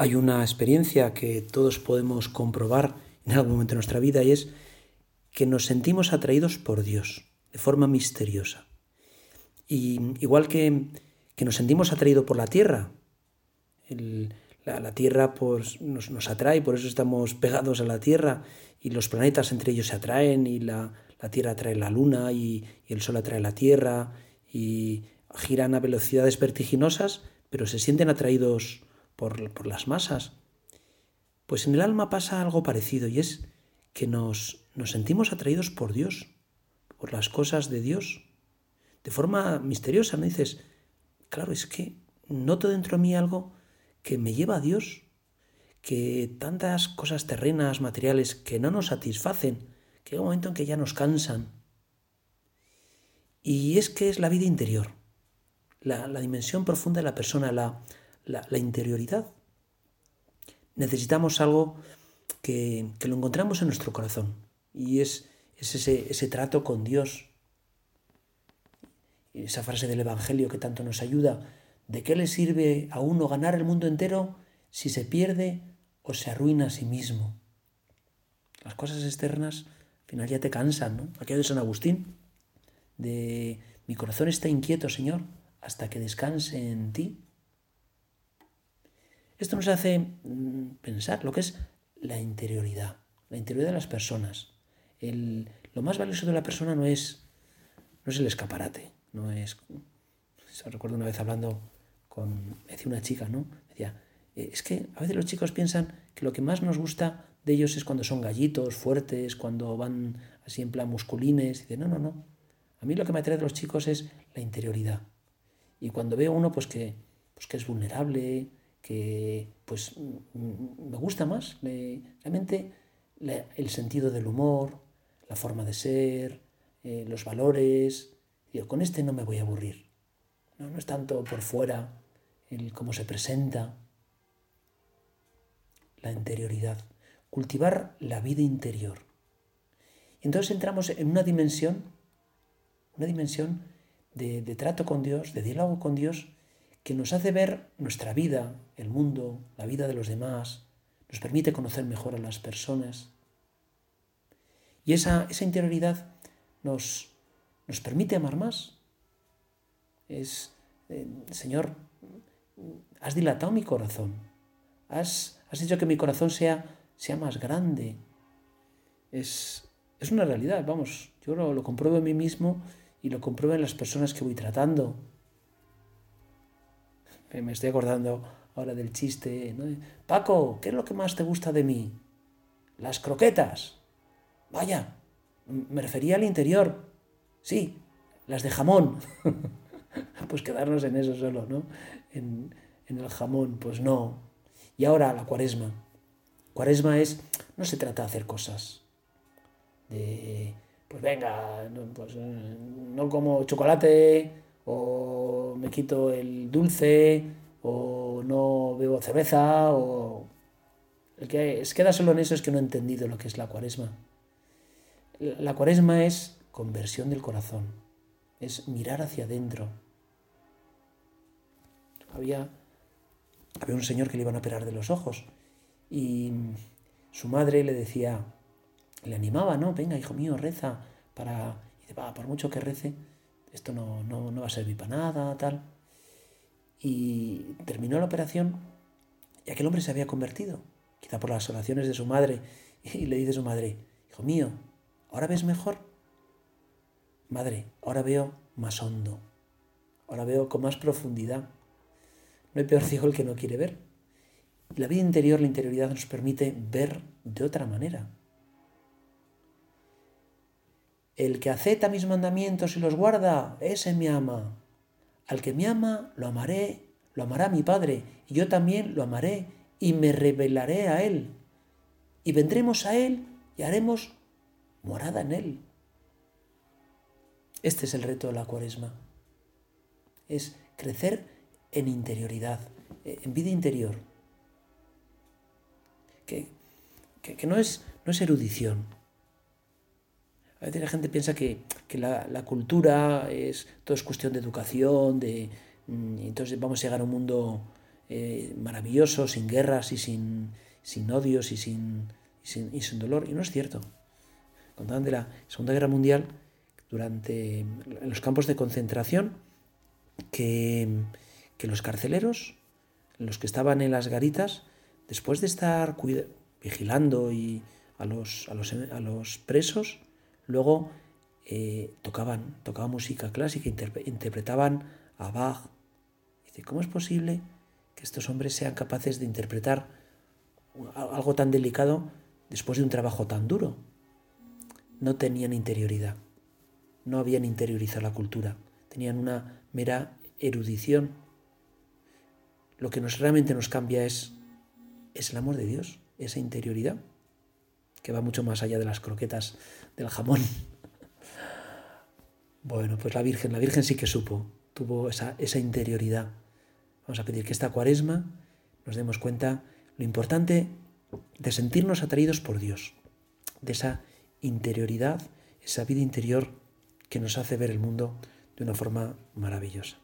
Hay una experiencia que todos podemos comprobar en algún momento de nuestra vida y es que nos sentimos atraídos por Dios de forma misteriosa. Y igual que, que nos sentimos atraídos por la tierra, la, tierra pues, nos, atrae, por eso estamos pegados a la tierra y los planetas entre ellos se atraen y la, la tierra atrae la luna y el sol atrae la tierra y giran a velocidades vertiginosas, pero se sienten atraídos por, las masas. Pues en el alma pasa algo parecido y es que nos, nos sentimos atraídos por Dios, por las cosas de Dios, de forma misteriosa. ¿no? Dices, claro, es que noto dentro de mí algo que me lleva a Dios, que tantas cosas terrenas, materiales, que no nos satisfacen, que hay un momento en que ya nos cansan. Y es que es la vida interior la, dimensión profunda de la persona, la, la, interioridad. Necesitamos algo que, lo encontramos en nuestro corazón y es, ese, ese trato con Dios. Esa frase del Evangelio que tanto nos ayuda, ¿de qué le sirve a uno ganar el mundo entero si se pierde o se arruina a sí mismo? Las cosas externas al final ya te cansan, ¿no? Aquello de San Agustín, de mi corazón está inquieto, Señor, hasta que descanse en ti. Esto nos hace mm, pensar lo que es la interioridad, la interioridad de las personas. lo más valioso de la persona no es, no es el escaparate, no es... Recuerdo una vez hablando con, me decía una chica, ¿no? decía, eh, es que a veces los chicos piensan que lo que más nos gusta de ellos es cuando son gallitos, fuertes, cuando van así en plan musculines. Y dice, no, no, no. A mí lo que me atrae de los chicos es la interioridad. Y cuando veo uno pues que, pues que es vulnerable, que pues me gusta más, realmente el sentido del humor, la forma de ser, eh, los valores, digo, con este no me voy a aburrir. No, no es tanto por fuera, el cómo se presenta, la interioridad, cultivar la vida interior. Y entonces entramos en una dimensión, una dimensión de, trato con Dios, de diálogo con Dios, que nos hace ver nuestra vida, el mundo, la vida de los demás, nos permite conocer mejor a las personas. Y esa, esa interioridad nos, nos permite amar más. Es, eh, Señor, has dilatado mi corazón, has, has hecho que mi corazón sea, sea más grande. Es, es una realidad, vamos, yo lo, lo compruebo en mí mismo y lo comprueben las personas que voy tratando. Me estoy acordando ahora del chiste, ¿no? Paco, ¿qué es lo que más te gusta de mí? Las croquetas. Vaya, me refería al interior. Sí, las de jamón. pues quedarnos en eso solo, ¿no? En, en el jamón, pues no. Y ahora la cuaresma. Cuaresma es, no se trata de hacer cosas, de pues venga, pues, eh, no como chocolate o me quito el dulce o no bebo cerveza o... El que es, queda solo en eso es que no he entendido lo que es la cuaresma. La cuaresma es conversión del corazón, es mirar hacia adentro. Había, había un señor que le iban a operar de los ojos y su madre le decía, le animaba, ¿no? Venga, hijo mío, reza para... Y dice, va, por mucho que rece, esto no, no, no va a servir para nada, tal. Y terminó la operación y aquel hombre se había convertido, quizá por las oraciones de su madre, y le dice a su madre, hijo mío, ¿ahora ves mejor? Madre, ahora veo más hondo, ahora veo con más profundidad. No hay peor ciego el que no quiere ver. La vida interior, la interioridad nos permite ver de otra manera, el que acepta mis mandamientos y los guarda, ese me ama. Al que me ama, lo amaré, lo amará mi Padre, y yo también lo amaré y me revelaré a Él. Y vendremos a Él y haremos morada en Él. Este es el reto de la cuaresma. Es crecer en interioridad, en vida interior. Que, que, no, es, no es erudición, a veces la gente piensa que, la, cultura es todo es cuestión de educación, de mm, entonces vamos a llegar a un mundo eh, maravilloso, sin guerras y sin, odios y sin, dolor. Y no es cierto. Contaban de la Segunda Guerra Mundial, durante los campos de concentración, que, los carceleros, los que estaban en las garitas, después de estar vigilando a los presos, luego eh, tocaban, música clásica, interpretaban a Bach. Dice, ¿cómo es posible que estos hombres sean capaces de interpretar algo tan delicado después de un trabajo tan duro? No tenían interioridad, no habían interiorizado la cultura, tenían una mera erudición. Lo que nos, realmente nos cambia es, es el amor de Dios, esa interioridad, que va mucho más allá de las croquetas del jamón. Bueno, pues la Virgen, la Virgen sí que supo, tuvo esa, esa interioridad. Vamos a pedir que esta cuaresma nos demos cuenta lo importante de sentirnos atraídos por Dios, de esa interioridad, esa vida interior que nos hace ver el mundo de una forma maravillosa.